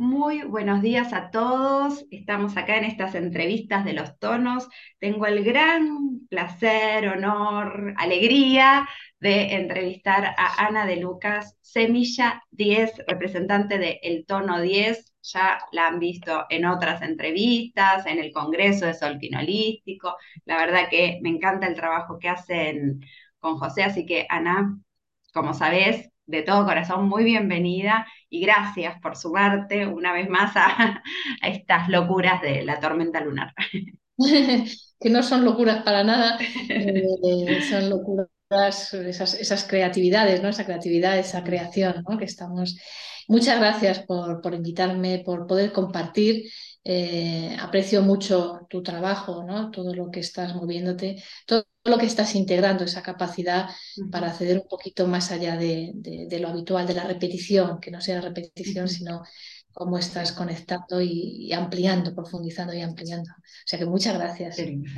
Muy buenos días a todos. Estamos acá en estas entrevistas de los tonos. Tengo el gran placer, honor, alegría de entrevistar a Ana de Lucas, Semilla 10, representante de El Tono 10. Ya la han visto en otras entrevistas, en el Congreso de Solquinolístico. La verdad que me encanta el trabajo que hacen con José, así que Ana, como sabés, de todo corazón, muy bienvenida y gracias por sumarte una vez más a, estas locuras de la tormenta lunar. que no son locuras para nada, eh, son locuras, esas, esas, creatividades, ¿no? esa creatividad, esa creación ¿no? que estamos. Muchas gracias por, por invitarme, por poder compartir eh, aprecio mucho tu trabajo, ¿no? todo lo que estás moviéndote, todo lo que estás integrando, esa capacidad para acceder un poquito más allá de, lo habitual, de la repetición, que no sea repetición, sino cómo estás conectando y, ampliando, profundizando y ampliando. O sea que muchas gracias. Qué lindo.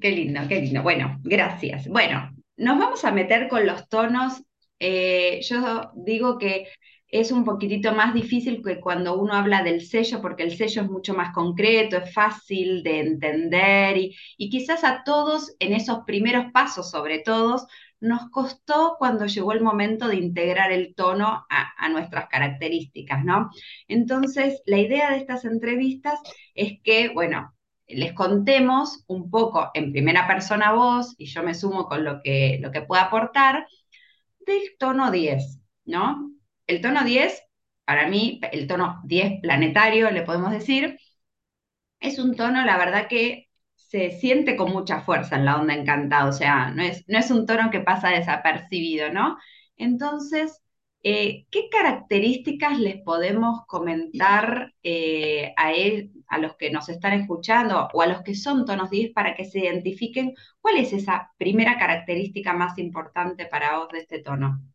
qué lindo, qué lindo. Bueno, gracias. Bueno, nos vamos a meter con los tonos. Eh, yo digo que es un poquitito más difícil que cuando uno habla del sello, porque el sello es mucho más concreto, es fácil de entender y, quizás a todos en esos primeros pasos, sobre todo, nos costó cuando llegó el momento de integrar el tono a, a, nuestras características, ¿no? Entonces, la idea de estas entrevistas es que, bueno, les contemos un poco en primera persona voz, y yo me sumo con lo que, lo que pueda aportar, del tono 10, ¿no? El tono 10, para mí, el tono 10 planetario, le podemos decir, es un tono, la verdad que se siente con mucha fuerza en la onda encantada, o sea, no es, no es un tono que pasa desapercibido, ¿no? Entonces, eh, ¿qué características les podemos comentar eh, a, él, a los que nos están escuchando o a los que son tonos 10 para que se identifiquen cuál es esa primera característica más importante para vos de este tono?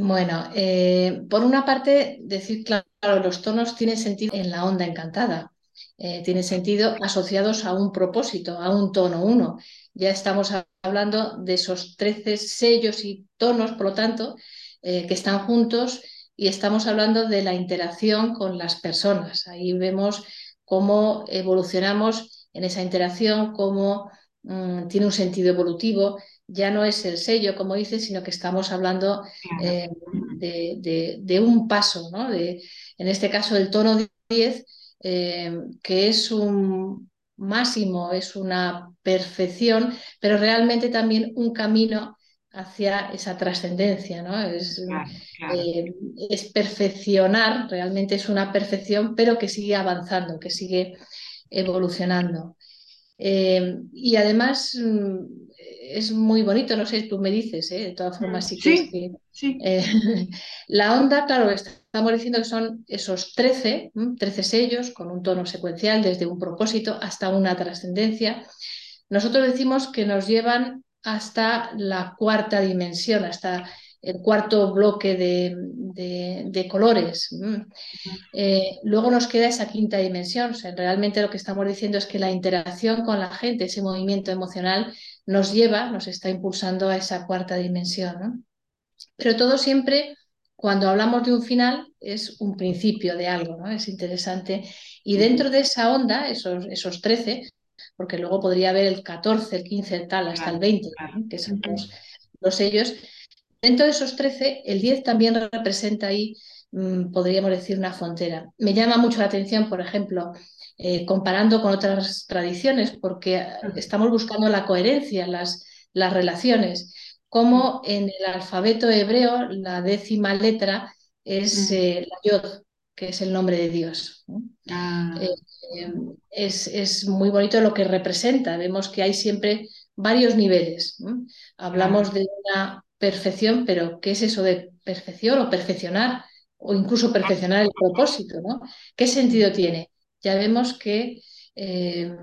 Bueno, eh, por una parte, decir, claro, los tonos tienen sentido en la onda encantada, eh, tienen sentido asociados a un propósito, a un tono uno. Ya estamos hablando de esos 13 sellos y tonos, por lo tanto, eh, que están juntos y estamos hablando de la interacción con las personas. Ahí vemos cómo evolucionamos en esa interacción, cómo mm, tiene un sentido evolutivo ya no es el sello, como dices, sino que estamos hablando eh, de, un paso, ¿no? De, en este caso, el tono 10, eh, que es un máximo, es una perfección, pero realmente también un camino hacia esa trascendencia, ¿no? Es, eh, es, perfeccionar, realmente es una perfección, pero que sigue avanzando, que sigue evolucionando. y además mm, es muy bonito, no sé, tú me dices, ¿eh? de todas formas, sí, que... Eh, la onda, claro, estamos diciendo que son esos 13, 13 sellos con un tono secuencial desde un propósito hasta una trascendencia. Nosotros decimos que nos llevan hasta la cuarta dimensión, hasta el cuarto bloque de, colores. Eh, luego nos queda esa quinta dimensión. realmente lo que estamos diciendo es que la interacción con la gente, ese movimiento emocional, nos lleva, nos está impulsando a esa cuarta dimensión. Pero todo siempre, cuando hablamos de un final, es un principio de algo, ¿no? Es interesante. Y dentro de esa onda, esos, esos 13, porque luego podría haber el 14, el 15, el tal, hasta el 20, que son los, los sellos, Dentro de esos 13, el 10 también representa ahí, mm, podríamos decir, una frontera. Me llama mucho la atención, por ejemplo, eh, comparando con otras tradiciones, porque estamos buscando la coherencia, las, las relaciones, como en el alfabeto hebreo la décima letra es eh, la yod, que es el nombre de Dios. Ah. Eh, es, es, muy bonito lo que representa. Vemos que hay siempre varios niveles. Hablamos de una perfección, pero ¿qué es eso de perfección o perfeccionar? O incluso perfeccionar el propósito, ¿no? ¿Qué sentido tiene? Ya vemos que eh,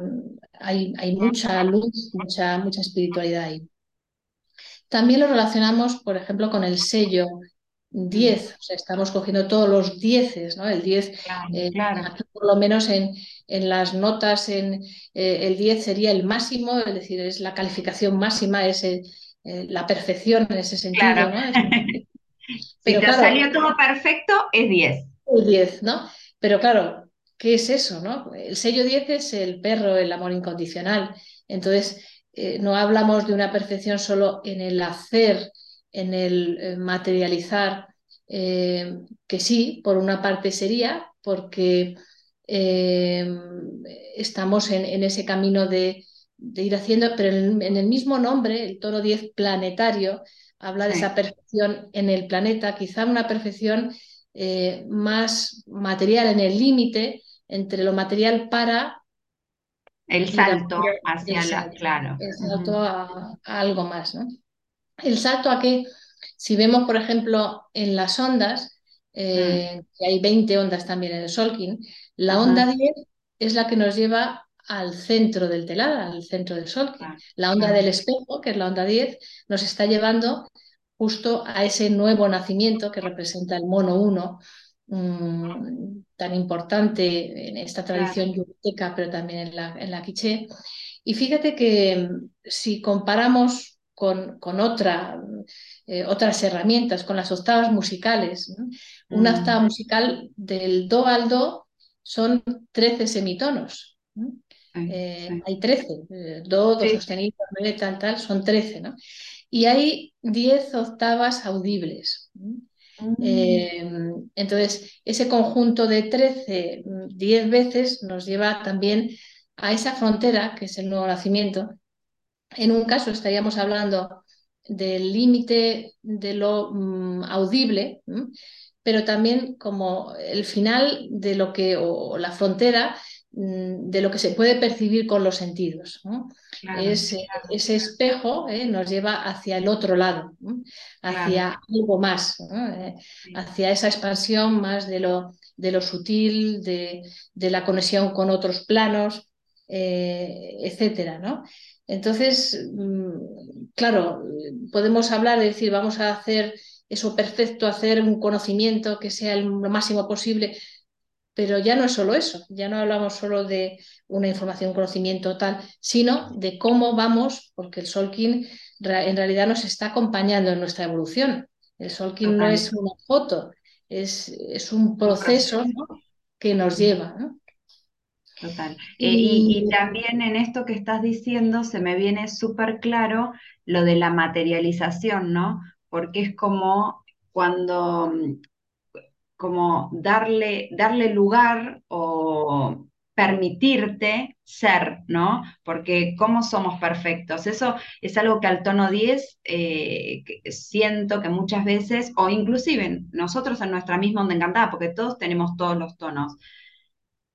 hay, hay, mucha luz, mucha, mucha espiritualidad ahí. También lo relacionamos, por ejemplo, con el sello 10, o sea, estamos cogiendo todos los 10, ¿no? El 10, eh, por lo menos en, en las notas, en, eh, el 10 sería el máximo, es decir, es la calificación máxima, es el, eh, la perfección en ese sentido. ¿no? si te salió todo perfecto, es 10. el 10, ¿no? Pero claro, ¿qué es eso, no? El sello 10 es el perro, el amor incondicional. Entonces, eh, no hablamos de una perfección solo en el hacer, en el eh, materializar, eh, que sí, por una parte sería, porque estamos en, ese camino de, ir haciendo, pero en, el mismo nombre, el toro 10 planetario, habla de esa perfección en el planeta, quizá una perfección más material, en el límite entre lo material para el salto hacia la, claro. El salto a, algo más, ¿no? El salto a que, si vemos, por ejemplo, en las ondas, eh, mm. que hay 20 ondas también en el Solkin, la onda 10 es la que nos lleva al centro del telar, al centro del Solkin. La onda del espejo, que es la onda 10, nos está llevando justo a ese nuevo nacimiento que representa el mono 1, Mm, tan importante en esta tradición yucateca, pero también en la, en la quiché. Y fíjate que mm, si comparamos con, con otra, eh, otras herramientas, con las octavas musicales, una mm. octava musical del do al do son 13 semitonos. Eh, hay 13, eh, do, do sostenido, tal, tal, son 13, ¿no? Y hay 10 octavas audibles. Mm. Em, entonces, ese conjunto de 13, 10 veces nos lleva también a esa frontera, que es el nuevo nacimiento. En un caso estaríamos hablando del límite de lo mm, audible, pero también como el final de lo que, o la frontera Mm, de lo que se puede percibir con los sentidos. Ese espejo ¿eh? nos lleva hacia el otro lado, hacia algo más, eh, hacia esa expansión más de lo, de lo sutil, de, la conexión con otros planos, eh, etcétera, ¿no? Entonces, mm, claro, podemos hablar de decir, vamos a hacer eso perfecto, hacer un conocimiento que sea lo máximo posible, pero ya no es solo eso, ya no hablamos solo de una información, un conocimiento tal, sino de cómo vamos, porque el Solkin en realidad nos está acompañando en nuestra evolución. El Solkin no es una foto, es, es un proceso que nos lleva. Total. Eh, y, y, también en esto que estás diciendo se me viene súper claro lo de la materialización, ¿no? Porque es como cuando como darle, darle lugar o permitirte ser, ¿no? Porque ¿cómo somos perfectos? Eso es algo que al tono 10 eh, siento que muchas veces, o inclusive nosotros en nuestra misma onda encantada, porque todos tenemos todos los tonos,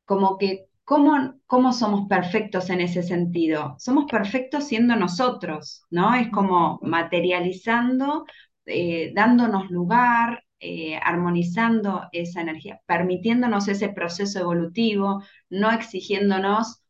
como que ¿cómo, cómo somos perfectos en ese sentido? Somos perfectos siendo nosotros, ¿no? Es como materializando, eh, dándonos lugar, eh, armonizando esa energía, permitiéndonos ese proceso evolutivo, no exigiéndonos,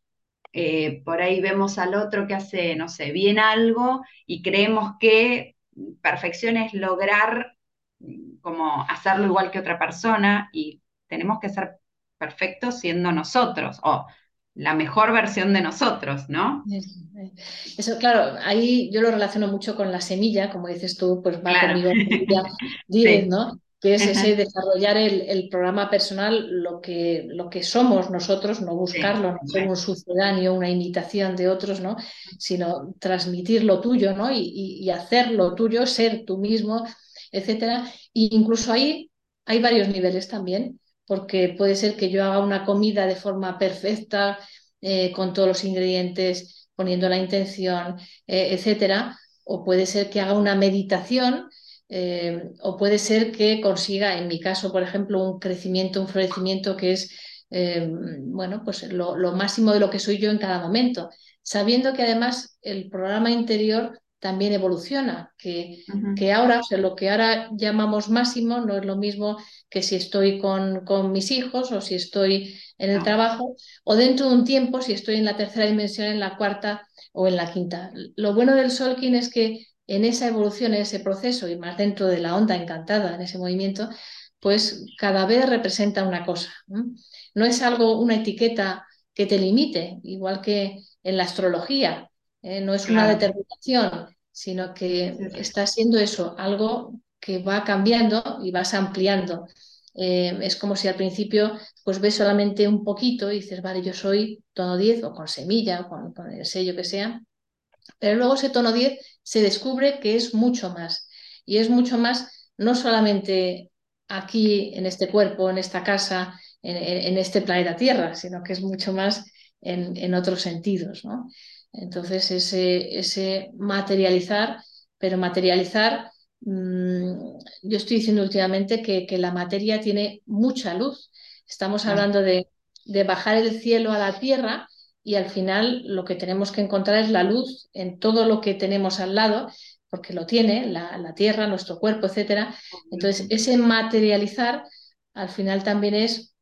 eh, por ahí vemos al otro que hace, no sé, bien algo y creemos que perfección es lograr mm, como hacerlo igual que otra persona y tenemos que ser perfectos siendo nosotros o la mejor versión de nosotros, ¿no? Eso, claro, ahí yo lo relaciono mucho con la semilla, como dices tú, pues va conmigo 10, ¿no? Que es ese desarrollar el, programa personal, lo que, lo que somos nosotros, no buscarlo, no ser un sucedáneo, una imitación de otros, ¿no? Sino transmitir lo tuyo, ¿no? Y, y, hacer lo tuyo, ser tú mismo, etcétera. E incluso ahí hay varios niveles también porque puede ser que yo haga una comida de forma perfecta, eh, con todos los ingredientes, poniendo la intención, eh, etcétera, o puede ser que haga una meditación, eh, o puede ser que consiga, en mi caso, por ejemplo, un crecimiento, un florecimiento que es, bueno, pues lo, lo máximo de lo que soy yo en cada momento, sabiendo que además el programa interior también evoluciona, que, que ahora, o sea, lo que ahora llamamos máximo no es lo mismo que si estoy con, con mis hijos o si estoy en el trabajo o dentro de un tiempo si estoy en la tercera dimensión, en la cuarta o en la quinta. Lo bueno del Solkin es que en esa evolución, en ese proceso y más dentro de la onda encantada, en ese movimiento, pues cada vez representa una cosa. No, es algo, una etiqueta que te limite, igual que en la astrología. ¿Eh? no es una determinación, sino que está siendo eso, algo que va cambiando y vas ampliando eh, es como si al principio pues ves solamente un poquito y dices, vale, yo soy tono 10 o con semilla o con, con el sello que sea, pero luego ese tono 10 se descubre que es mucho más. Y es mucho más no solamente aquí, en este cuerpo, en esta casa, en, en este planeta Tierra, sino que es mucho más en, en otros sentidos. ¿no? Entonces, ese, ese, materializar, pero materializar, mmm, yo estoy diciendo últimamente que, que, la materia tiene mucha luz. Estamos hablando de, de bajar el cielo a la tierra y al final lo que tenemos que encontrar es la luz en todo lo que tenemos al lado, porque lo tiene, la, la tierra, nuestro cuerpo, etc. Entonces, ese materializar al final también es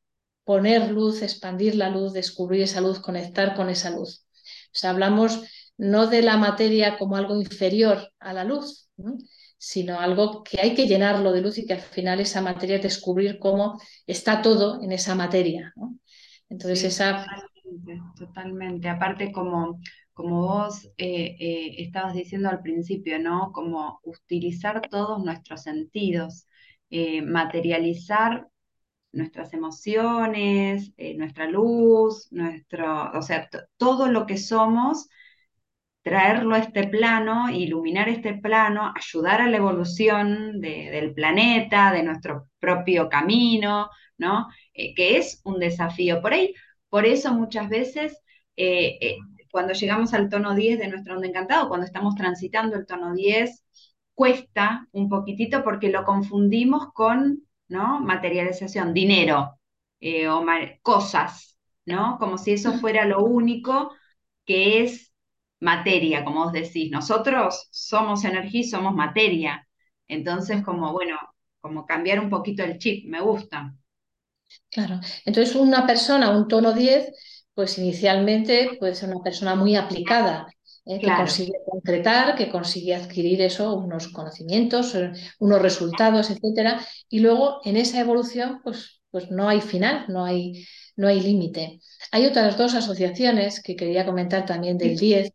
poner luz, expandir la luz, descubrir esa luz, conectar con esa luz. O sea, hablamos no de la materia como algo inferior a la luz, ¿no? sino algo que hay que llenarlo de luz y que al final esa materia es descubrir cómo está todo en esa materia. ¿no? Entonces, sí, esa Totalmente, totalmente. Aparte, como, como vos eh, eh, estabas diciendo al principio, ¿no? Como utilizar todos nuestros sentidos, eh, materializar nuestras emociones, eh, nuestra luz, nuestro, o sea, todo lo que somos, traerlo a este plano, iluminar este plano, ayudar a la evolución de, del planeta, de nuestro propio camino, ¿no? Eh, que es un desafío. Por ahí por eso muchas veces eh, cuando llegamos al tono 10 de nuestro onda encantado, cuando estamos transitando el tono 10, cuesta un poquitito porque lo confundimos con ¿no? materialización, dinero eh, o cosas, ¿no? como si eso fuera lo único que es materia, como vos decís. Nosotros somos energía y somos materia. Entonces, como bueno, como cambiar un poquito el chip, me gusta. Claro. Entonces, una persona, un tono 10, pues inicialmente puede ser una persona muy aplicada, ¿eh? Claro. que consigue concretar, que consigue adquirir eso, unos conocimientos, eh, unos resultados, etcétera. Y luego en esa evolución, pues, pues no hay final, no hay, no hay límite. Hay otras dos asociaciones que quería comentar también del 10.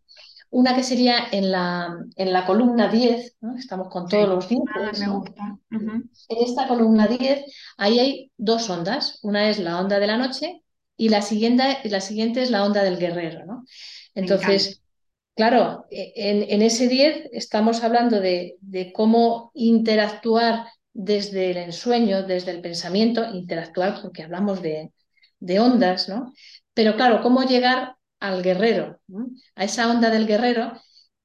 Una que sería en la, en la columna 10, ¿no? estamos con todos los 10. Ah, me ¿no? gusta. En esta columna 10, ahí hay dos ondas. Una es la onda de la noche y la siguiente, la siguiente es la onda del guerrero. ¿no? Entonces, claro, en, en ese 10 estamos hablando de, de cómo interactuar desde el ensueño, desde el pensamiento, interactuar porque hablamos de, de ondas, ¿no? Pero claro, cómo llegar al guerrero, ¿no? a esa onda del guerrero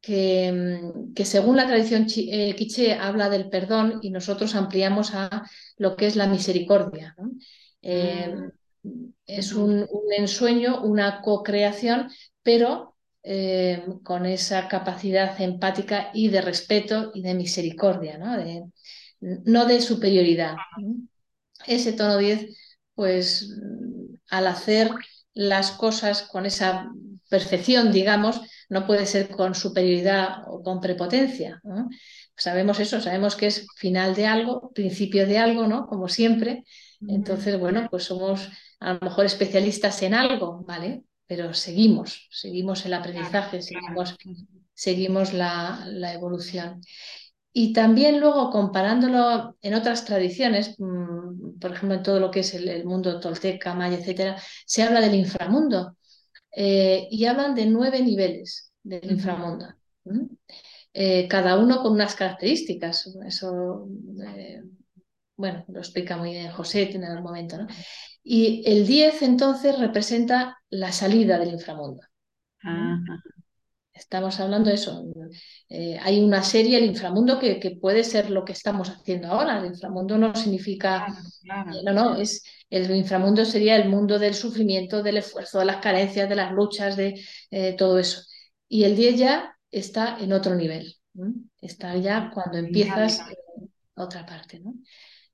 que, que según la tradición eh, quiché habla del perdón y nosotros ampliamos a lo que es la misericordia. ¿no? Eh, es Ujú. un, un ensueño, una co-creación, pero eh, con esa capacidad empática y de respeto y de misericordia, ¿no? De, no de superioridad. Ese tono 10, pues al hacer las cosas con esa perfección, digamos, no puede ser con superioridad o con prepotencia. ¿no? Sabemos eso, sabemos que es final de algo, principio de algo, ¿no? Como siempre. Entonces, bueno, pues somos a lo mejor especialistas en algo, ¿vale? Pero seguimos, seguimos el aprendizaje, seguimos, seguimos la, la evolución. Y también luego comparándolo en otras tradiciones, mmm, por ejemplo en todo lo que es el, el mundo tolteca, maya, etcétera, se habla del inframundo eh, y hablan de nueve niveles del inframundo. ¿Mm? Eh, cada uno con unas características. Eso, eh, bueno, lo explica muy bien José en algún momento. ¿no? Y el 10 entonces representa la salida del inframundo. Ajá. Estamos hablando de eso. Eh, hay una serie, el inframundo, que, que, puede ser lo que estamos haciendo ahora. El inframundo no significa. Claro, claro. Eh, no, no, es. El inframundo sería el mundo del sufrimiento, del esfuerzo, de las carencias, de las luchas, de eh, todo eso. Y el 10 ya está en otro nivel. Está ya cuando empiezas otra parte. ¿no?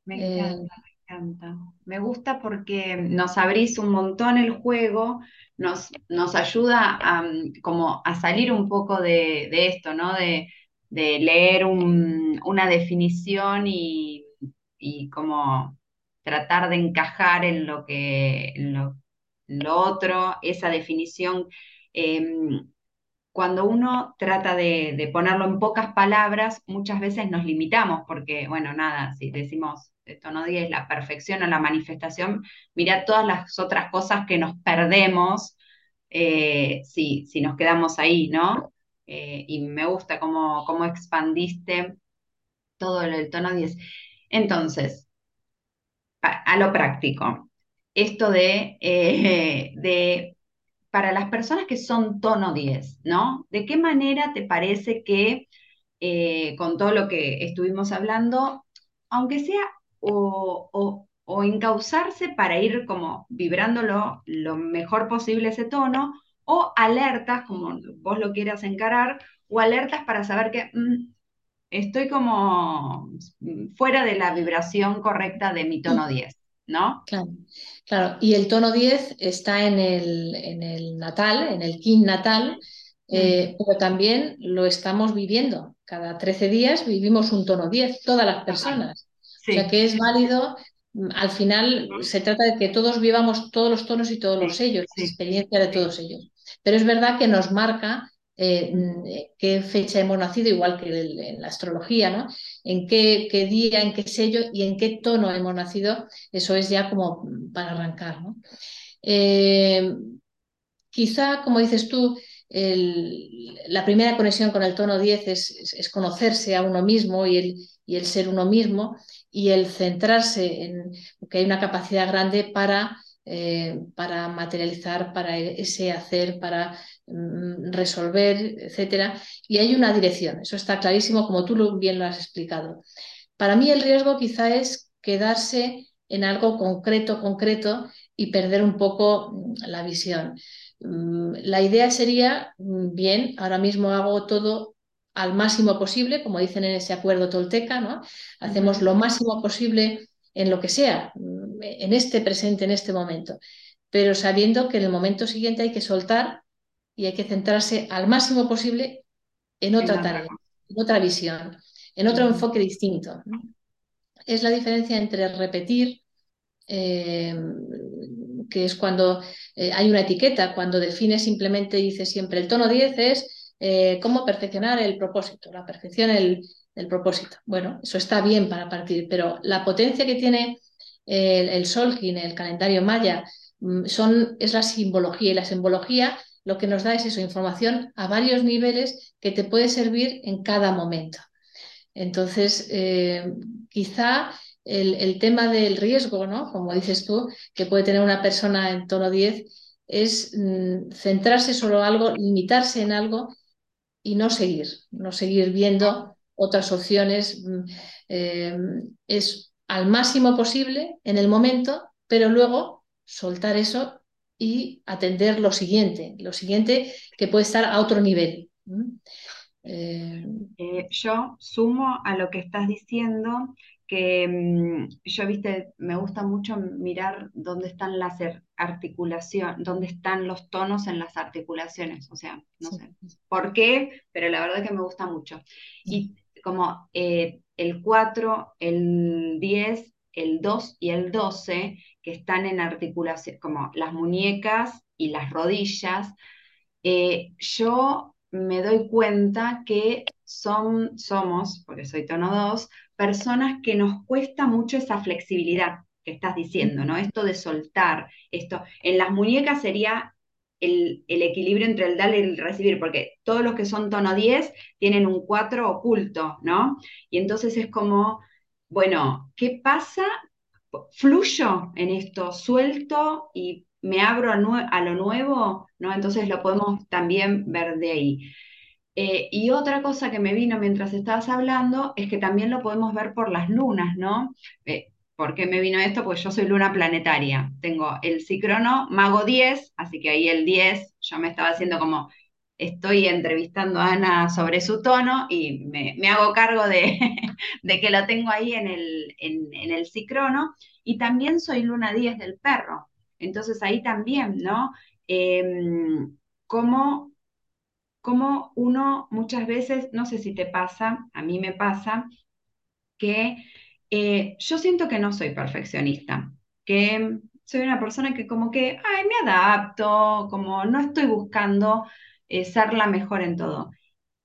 Me encanta, Me gusta porque nos abrís un montón el juego, nos, nos ayuda a, como a salir un poco de, de esto, ¿no? De, de leer un- una definición y, y como tratar de encajar en lo que, en lo, otro, esa definición. em, cuando uno trata de, ponerlo en pocas palabras, muchas veces nos limitamos, porque, bueno, nada, si decimos el tono 10, la perfección o la manifestación, mira todas las otras cosas que nos perdemos eh, si, si, nos quedamos ahí, ¿no? Eh, y me gusta cómo, cómo expandiste todo el tono 10. Entonces, a, lo práctico, esto de, eh, de para las personas que son tono 10, ¿no? ¿De qué manera te parece que con todo lo que estuvimos hablando, aunque sea o, o, encauzarse para ir como vibrándolo lo mejor posible ese tono, o alertas, como vos lo quieras encarar, o alertas para saber que mm, estoy como fuera de la vibración correcta de mi tono 10. ¿no? Claro, claro. Y el tono 10 está en el, en el natal, en el kin natal, eh, pero también lo estamos viviendo. Cada 13 días vivimos un tono 10, todas las personas. O sea que es válido, mm, al final se trata de que todos vivamos todos los tonos y todos los sellos, la experiencia de todos ellos. Pero es verdad que nos marca eh, mm, eh, qué fecha hemos nacido, igual que en la astrología, ¿no? En qué, qué, día, en qué sello y en qué tono hemos nacido, eso es ya como para arrancar, ¿no? Eh, quizá, como dices tú, la primera conexión con el tono 10 es, conocerse a uno mismo y el, y el, ser uno mismo y el centrarse en que hay una capacidad grande para, para materializar, para ese hacer, para Mm, resolver, etcétera. Y hay una dirección, eso está clarísimo, como tú bien lo has explicado. Para mí el riesgo quizá es quedarse en algo concreto, concreto y perder un poco mm, la visión. Mm, la idea sería, bien, ahora mismo hago todo al máximo posible, como dicen en ese acuerdo tolteca, ¿no? Hacemos lo máximo posible en lo que sea, en este presente, en este momento, pero sabiendo que en el momento siguiente hay que soltar y hay que centrarse al máximo posible en otra tarea, en otra visión, en otro enfoque distinto. Es la diferencia entre repetir, eh, que es cuando eh, hay una etiqueta, cuando define simplemente, dice siempre, el tono 10 es eh, cómo perfeccionar el propósito, la perfección del propósito. Bueno, eso está bien para partir, pero la potencia que tiene el, el Solkin, el calendario maya, mm, son, es la simbología y la simbología lo que nos da es eso, información a varios niveles que te puede servir en cada momento. Entonces, eh, quizá el, tema del riesgo, ¿no? Como dices tú, que puede tener una persona en tono 10, es mm, centrarse solo en algo, limitarse en algo y no seguir, no seguir viendo otras opciones. Mm, eh, es al máximo posible en el momento, pero luego soltar eso y atender lo siguiente, lo siguiente que puede estar a otro nivel. Eh, yo sumo a lo que estás diciendo que mm, yo, viste, me gusta mucho mirar dónde están las articulaciones, dónde están los tonos en las articulaciones, o sea, no sé por qué, pero la verdad es que me gusta mucho. Y como eh, el 4, el 10, el 2 y el 12 que están en articulación, como las muñecas y las rodillas, eh, yo me doy cuenta que son, somos, porque soy tono 2, personas que nos cuesta mucho esa flexibilidad que estás diciendo, ¿no? Esto de soltar, esto. En las muñecas sería el, el, equilibrio entre el dar y el recibir, porque todos los que son tono 10 tienen un 4 oculto, ¿no? Y entonces es como, bueno, ¿qué pasa fluyo en esto, suelto y me abro a, lo nuevo, ¿no? Entonces lo podemos también ver de ahí. Eh, y otra cosa que me vino mientras estabas hablando es que también lo podemos ver por las lunas, ¿no? Eh, ¿Por qué me vino esto? Pues yo soy luna planetaria. Tengo el cicrono mago 10, así que ahí el 10, yo me estaba haciendo como estoy entrevistando a Ana sobre su tono y me, hago cargo de, que lo tengo ahí en el, en, el cicrono. Y también soy luna 10 del perro. Entonces ahí también, ¿no? Em, como, como uno muchas veces, no sé si te pasa, a mí me pasa, que eh, yo siento que no soy perfeccionista, que soy una persona que como que, ay, me adapto, como no estoy buscando eh, ser la mejor en todo.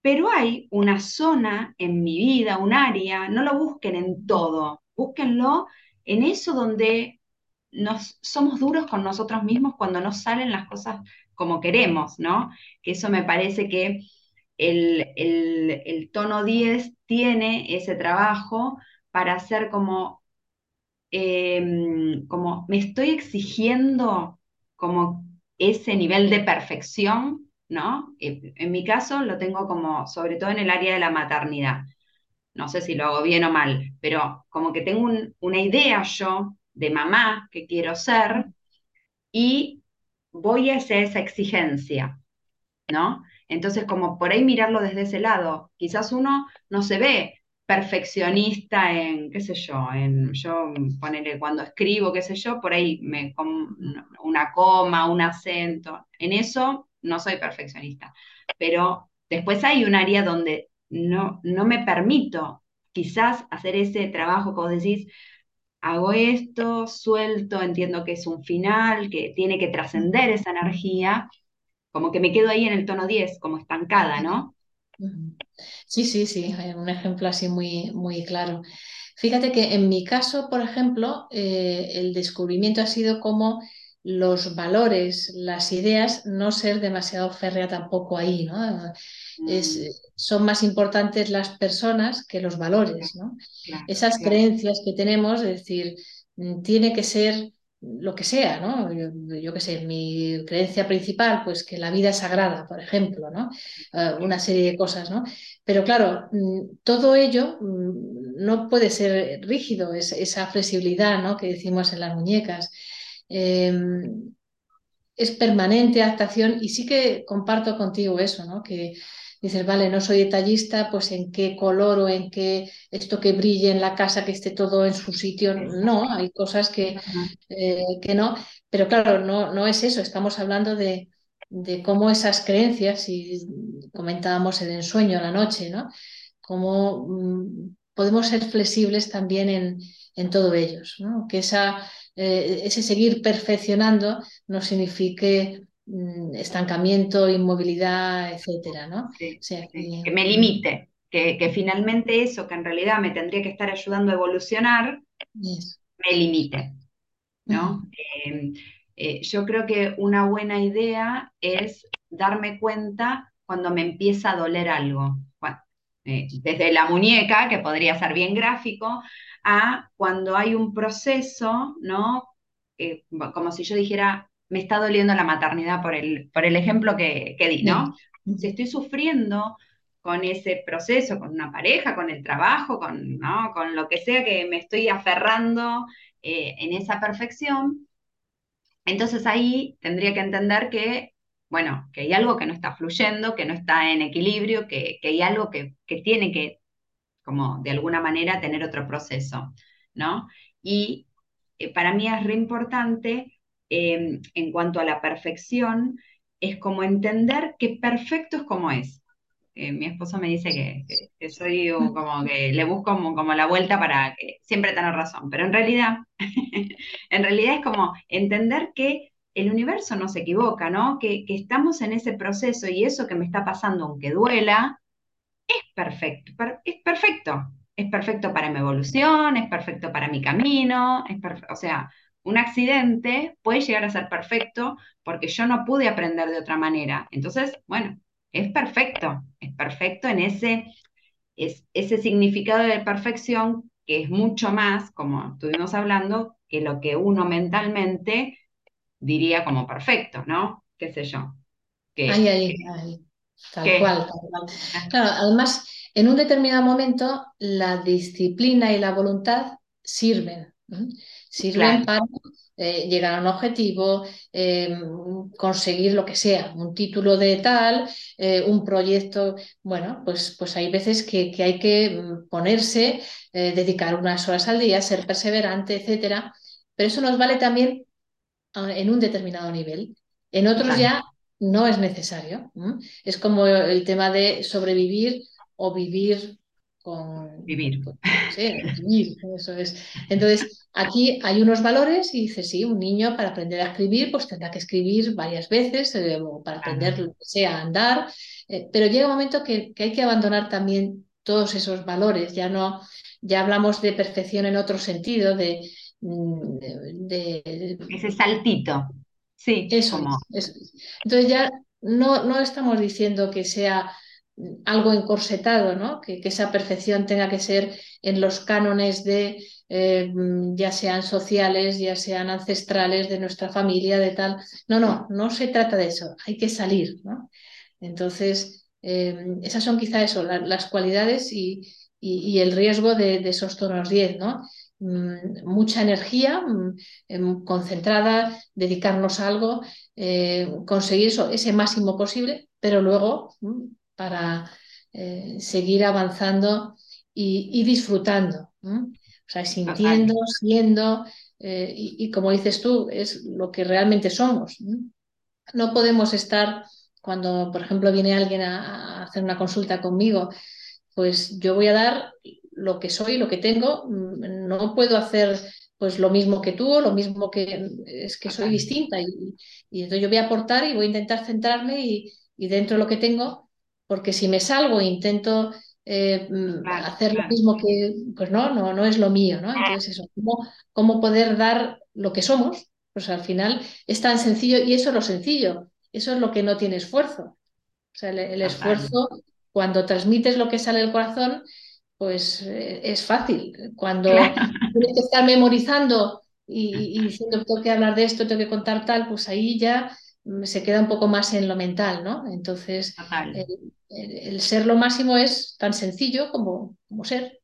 Pero hay una zona en mi vida, un área, no lo busquen en todo, búsquenlo en eso donde nos, somos duros con nosotros mismos cuando no salen las cosas como queremos, ¿no? Que eso me parece que el, el tono 10 tiene ese trabajo para hacer como, em, como me estoy exigiendo como ese nivel de perfección, ¿no? En mi caso lo tengo como, sobre todo en el área de la maternidad. No sé si lo hago bien o mal, pero como que tengo una idea yo de mamá que quiero ser y voy hacia esa exigencia, ¿no? Entonces, como por ahí mirarlo desde ese lado, quizás uno no se ve perfeccionista en, qué sé yo, en yo ponerle cuando escribo, qué sé yo, por ahí me una coma, un acento, en eso no soy perfeccionista, pero después hay un área donde no, no me permito quizás hacer ese trabajo como decís, hago esto, suelto, entiendo que es un final, que tiene que trascender esa energía, como que me quedo ahí en el tono 10, como estancada, ¿no? Sí, sí, sí, hay un ejemplo así muy, muy claro. Fíjate que en mi caso, por ejemplo, eh, el descubrimiento ha sido como los valores, las ideas, no ser demasiado férrea tampoco ahí, ¿no? Es, mm. son más importantes las personas que los valores, ¿no? Esas creencias que tenemos, es decir, mm, tiene que ser lo que sea, ¿no? Yo, qué sé, mi creencia principal, pues que la vida es sagrada, por ejemplo, ¿no? Eh, una serie de cosas, ¿no? Pero claro, mm, todo ello no puede ser rígido, es, esa flexibilidad, ¿no? Que decimos en las muñecas. Em, es permanente adaptación y sí que comparto contigo eso, ¿no? Que dices, vale, no soy detallista, pues en qué color o en qué esto que brille en la casa, que esté todo en su sitio. No, hay cosas que, eh, que no, pero claro, no, no es eso, estamos hablando de, de cómo esas creencias, y comentábamos el ensueño la noche, ¿no? Cómo mm, podemos ser flexibles también en, en todo ellos, ¿no? Que esa, eh, ese seguir perfeccionando no signifique Mm, estancamiento, inmovilidad, etcétera, ¿no? que, me limite, que, finalmente eso que en realidad me tendría que estar ayudando a evolucionar, me limite, ¿no? Em, eh, yo creo que una buena idea es darme cuenta cuando me empieza a doler algo. Eh, desde la muñeca, que podría ser bien gráfico, a cuando hay un proceso, ¿no? como si yo dijera, me está doliendo la maternidad por el, por el ejemplo que, di, ¿no? Si estoy sufriendo con ese proceso, con una pareja, con el trabajo, con, ¿no? con lo que sea que me estoy aferrando eh, en esa perfección, entonces ahí tendría que entender que, bueno, que hay algo que no está fluyendo, que no está en equilibrio, que, hay algo que, que, tiene que, como de alguna manera, tener otro proceso, ¿no? Y eh, para mí es re importante Em, en cuanto a la perfección, es como entender que perfecto es como es. Eh, mi esposo me dice que, soy como que le busco como, la vuelta para que siempre tener razón, pero en realidad, en realidad es como entender que el universo no se equivoca, ¿no? Que, estamos en ese proceso y eso que me está pasando, aunque duela, es perfecto, es perfecto, es perfecto para mi evolución, es perfecto para mi camino, es o sea, un accidente puede llegar a ser perfecto porque yo no pude aprender de otra manera. Entonces, bueno, es perfecto, es perfecto en ese, es, ese significado de perfección que es mucho más, como estuvimos hablando, que lo que uno mentalmente diría como perfecto, ¿no? ¿Qué sé yo? Que, ay, ay, ay. Tal cual, tal cual. Ah. Claro, además, en un determinado momento, la disciplina y la voluntad sirven. Sirven para eh, llegar a un objetivo, em, conseguir lo que sea, un título de tal, eh, un proyecto. Bueno, pues, pues hay veces que, hay que mm, ponerse, eh, dedicar unas horas al día, ser perseverante, etcétera. Pero eso nos vale también en un determinado nivel. En otros ya no es necesario. Es como el tema de sobrevivir o vivir con vivir. pues, vivir, eso es. Entonces, aquí hay unos valores y dice, sí, un niño para aprender a escribir, pues tendrá que escribir varias veces, eh, o para aprender lo que sea, a andar, eh, pero llega un momento que, que, hay que abandonar también todos esos valores, ya no, ya hablamos de perfección en otro sentido, de... Mm, de, Ese saltito. Sí, eso, Entonces ya no, no estamos diciendo que sea algo encorsetado, ¿no? Que, esa perfección tenga que ser en los cánones de, eh, ya sean sociales, ya sean ancestrales, de nuestra familia, de tal. No, no, no se trata de eso, hay que salir, ¿no? Entonces, eh, esas son quizá eso, las cualidades y, el riesgo de, esos tonos 10, ¿no? Mm, mucha energía mm, em, concentrada, dedicarnos a algo, eh, conseguir eso, ese máximo posible, pero luego mm, para eh, seguir avanzando y, disfrutando. O sea, sintiendo, siendo, eh, y, como dices tú, es lo que realmente somos. ¿no? podemos estar, cuando, por ejemplo, viene alguien a, hacer una consulta conmigo, pues yo voy a dar lo que soy, lo que tengo, mm, no puedo hacer pues lo mismo que tú, lo mismo que es que soy distinta y, y entonces yo voy a aportar y voy a intentar centrarme y, y dentro de lo que tengo porque si me salgo e intento eh, mm, hacer lo mismo que, pues no, no, no es lo mío, ¿no? Entonces eso, ¿cómo, poder dar lo que somos? Pues al final es tan sencillo y eso es lo sencillo, eso es lo que no tiene esfuerzo. O sea, el, esfuerzo, cuando transmites lo que sale del corazón, pues eh, es fácil. Cuando tienes que estar memorizando y, y, diciendo tengo que hablar de esto, tengo que contar tal, pues ahí ya mm, se queda un poco más en lo mental, ¿no? Entonces, el, ser lo máximo es tan sencillo como, como ser.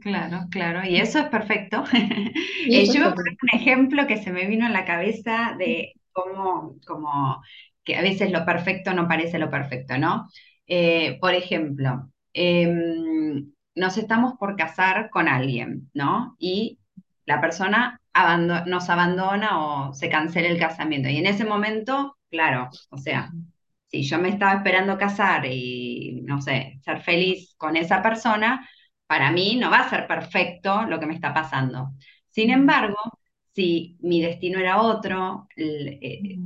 Claro, claro, y eso es perfecto. Eh, yo poner un ejemplo que se me vino en la cabeza de cómo, como que a veces lo perfecto no parece lo perfecto, ¿no? Eh, por ejemplo, em, nos estamos por casar con alguien, ¿no? Y la persona nos abandona o se cancela el casamiento. Y en ese momento, claro, o sea, si yo me estaba esperando casar y, no sé, ser feliz con esa persona, para mí no va a ser perfecto lo que me está pasando. Sin embargo, si mi destino era otro, eh,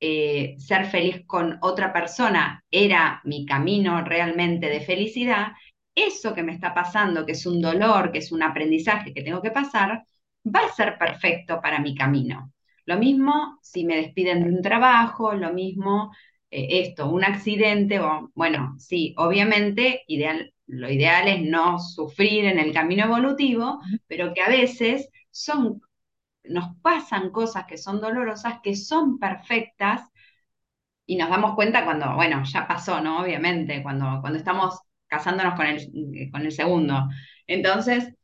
eh, ser feliz con otra persona era mi camino realmente de felicidad, eso que me está pasando, que es un dolor, que es un aprendizaje que tengo que pasar, va a ser perfecto para mi camino. Lo mismo si me despiden de un trabajo, lo mismo eh, esto, un accidente, o, bueno, sí, obviamente ideal, lo ideal es no sufrir en el camino evolutivo, pero que a veces son, nos pasan cosas que son dolorosas, que son perfectas, y nos damos cuenta cuando, bueno, ya pasó, ¿no? Obviamente, cuando, cuando estamos casándonos con el, con el segundo. Entonces,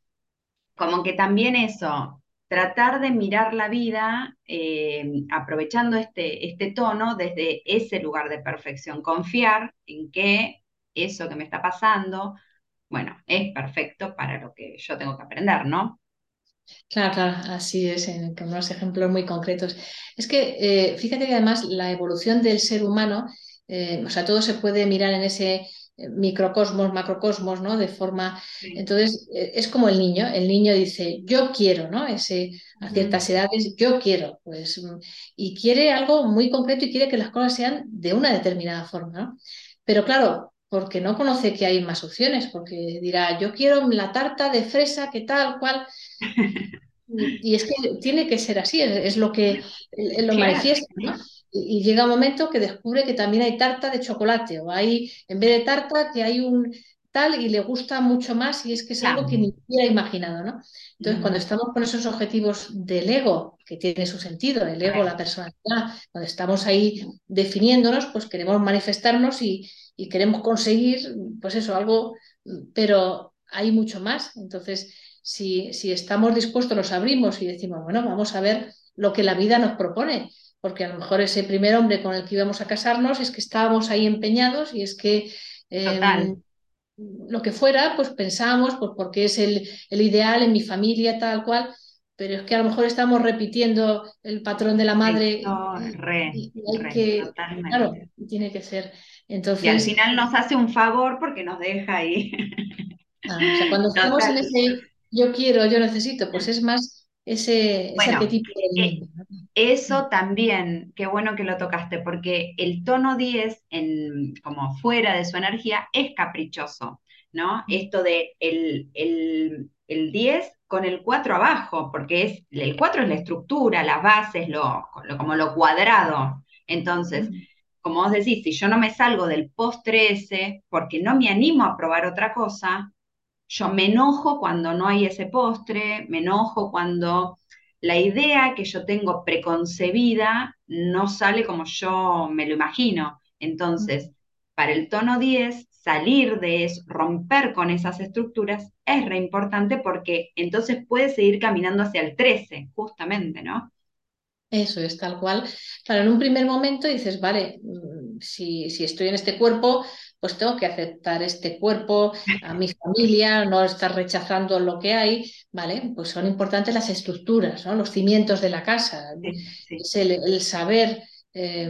como que también eso, tratar de mirar la vida eh, aprovechando este, este tono desde ese lugar de perfección, confiar en que eso que me está pasando, bueno, es perfecto para lo que yo tengo que aprender, ¿no? Claro, claro, así es, en, con unos ejemplos muy concretos. Es que eh, fíjate que además la evolución del ser humano, eh, o sea, todo se puede mirar en ese eh, microcosmos, macrocosmos, ¿no? De forma. Entonces, eh, es como el niño. El niño dice, yo quiero, ¿no? Ese, a ciertas edades, yo quiero, pues, mm, y quiere algo muy concreto y quiere que las cosas sean de una determinada forma, ¿no? Pero claro, porque no conoce que hay más opciones, porque dirá, yo quiero la tarta de fresa, que tal, cual. Y, es que tiene que ser así, es, lo que lo manifiesta, ¿no? y llega un momento que descubre que también hay tarta de chocolate o hay, en vez de tarta, que hay un tal y le gusta mucho más y es que es algo que ni hubiera imaginado, ¿no? Entonces, cuando estamos con esos objetivos del ego, que tiene su sentido, el ego, la personalidad, cuando estamos ahí definiéndonos, pues queremos manifestarnos y, y queremos conseguir, pues eso, algo, pero hay mucho más. Entonces, si, si estamos dispuestos, los abrimos y decimos, bueno, vamos a ver lo que la vida nos propone porque a lo mejor ese primer hombre con el que íbamos a casarnos es que estábamos ahí empeñados y es que em, lo que fuera, pues pensábamos, pues porque es el, ideal en mi familia, tal cual, pero es que a lo mejor estamos repitiendo el patrón de la madre. y, que, tiene que ser. Entonces, y al final nos hace un favor porque nos deja ahí. Ah, o sea, cuando estamos en ese yo quiero, yo necesito, pues es más ese, ese Bueno, arquetipo del eh, eso también, qué bueno que lo tocaste, porque el tono 10, en, como fuera de su energía, es caprichoso, ¿no? Esto de el, el, el 10 con el 4 abajo, porque es, el 4 es la estructura, las bases, lo, lo- como lo cuadrado. Entonces, como vos decís, si yo no me salgo del postre ese, porque no me animo a probar otra cosa, yo me enojo cuando no hay ese postre, me enojo cuando la idea que yo tengo preconcebida no sale como yo me lo imagino. Entonces, para el tono 10, salir de eso, romper con esas estructuras es re importante porque entonces puedes seguir caminando hacia el 13, justamente, ¿no? Eso es tal cual. Para en un primer momento dices, vale, mm, si, si estoy en este cuerpo, pues tengo que aceptar este cuerpo, a mi familia, no estar rechazando lo que hay, ¿vale? Pues son importantes las estructuras, ¿no? Los cimientos de la casa, Sí, el, el saber eh,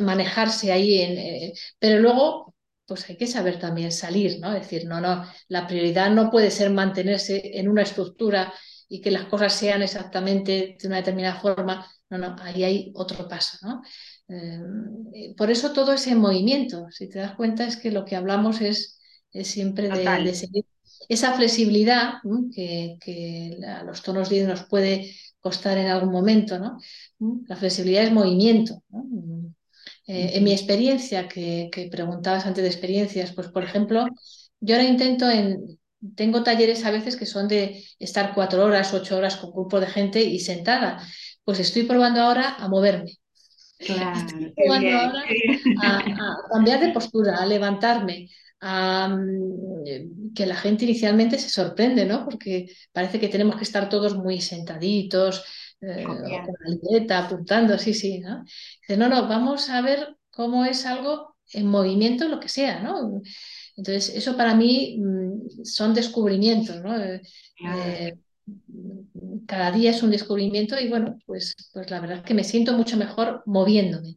manejarse ahí, en, eh, pero luego, pues hay que saber también salir, ¿no? Es decir, no, no, la prioridad no puede ser mantenerse en una estructura y que las cosas sean exactamente de una determinada forma no, no, ahí hay otro paso, ¿no? Eh, por eso todo es en movimiento. Si te das cuenta es que lo que hablamos es, es siempre de, seguir esa flexibilidad ¿no? que, que, a los tonos 10 nos puede costar en algún momento, ¿no? La flexibilidad es movimiento, ¿no? Eh, en mi experiencia, que, que, preguntabas antes de experiencias, pues por ejemplo, yo ahora intento en, tengo talleres a veces que son de estar cuatro horas, ocho horas con un grupo de gente y sentada. Pues estoy probando ahora a moverme. Claro, Estoy qué probando bien, ahora qué a, cambiar de postura, a levantarme, a, mm, que la gente inicialmente se sorprende, ¿no? Porque parece que tenemos que estar todos muy sentaditos, eh, con la libreta apuntando, sí, sí, ¿no? Dice, no, no, vamos a ver cómo es algo en movimiento, lo que sea, ¿no? Entonces, eso para mí mm, son descubrimientos, ¿no? Eh, claro. eh, cada día es un descubrimiento y bueno, pues, pues la verdad es que me siento mucho mejor moviéndome.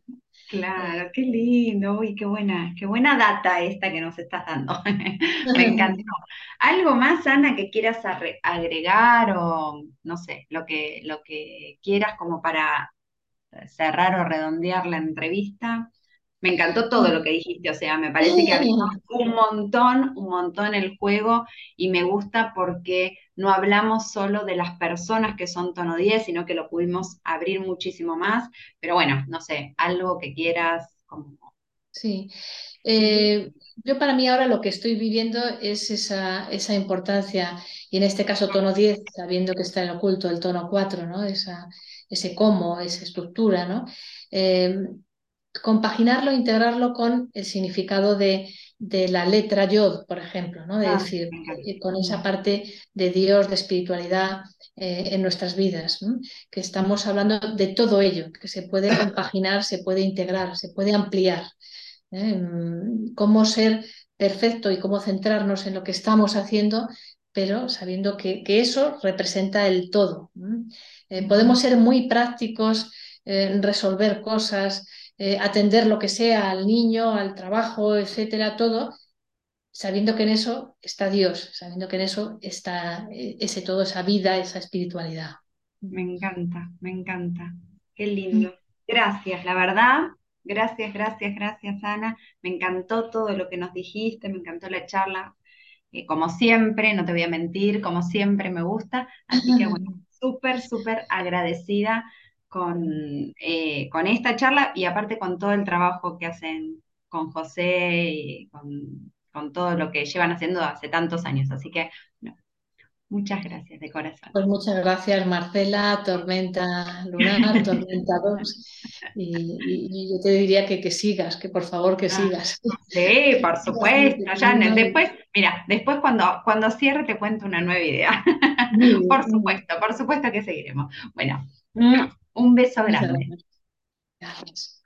Claro, qué lindo, uy, qué buena, qué buena data esta que nos estás dando. Me encantó. ¿Algo más, Ana, que quieras agregar o no sé, lo que, lo que quieras como para cerrar o redondear la entrevista? Me encantó todo lo que dijiste, o sea, me parece que abrimos un montón, un montón el juego y me gusta porque no hablamos solo de las personas que son tono 10, sino que lo pudimos abrir muchísimo más. Pero bueno, no sé, algo que quieras como... Sí. Eh, yo para mí ahora lo que estoy viviendo es esa, esa importancia, y en este caso tono 10, sabiendo que está en oculto el tono 4, ¿no? Esa, ese cómo, esa estructura, ¿no? Eh, compaginarlo, integrarlo con el significado de, de la letra yod, por ejemplo, ¿no? De Ah, decir, eh, con esa parte de Dios, de espiritualidad eh, en nuestras vidas, ¿no? que estamos hablando de todo ello, que se puede compaginar, se puede integrar, se puede ampliar. ¿eh? Mm, Cómo ser perfecto y cómo centrarnos en lo que estamos haciendo, pero sabiendo que, que eso representa el todo. Eh, podemos ser muy prácticos, resolver cosas, eh, atender lo que sea al niño, al trabajo, etcétera, todo, sabiendo que en eso está Dios, sabiendo que en eso está eh, ese todo, esa vida, esa espiritualidad. Me encanta, me encanta. Qué lindo. Gracias, la verdad. Gracias, gracias, gracias, Ana. Me encantó todo lo que nos dijiste, me encantó la charla. Eh, como siempre, no te voy a mentir, como siempre me gusta. Así que bueno, súper, súper agradecida con, eh, con esta charla y aparte con todo el trabajo que hacen con José y con, con todo lo que llevan haciendo hace tantos años. Así que, no, muchas gracias de corazón. Pues muchas gracias, Marcela, Tormenta Lunar, Tormenta 2. Y, yo te diría que, que sigas, que por favor que Ah, sigas. sí, por supuesto, Janet. Después, mira, después cuando, cuando cierre te cuento una nueva idea. Por supuesto, por supuesto que seguiremos. Bueno, un beso grande. Gracias.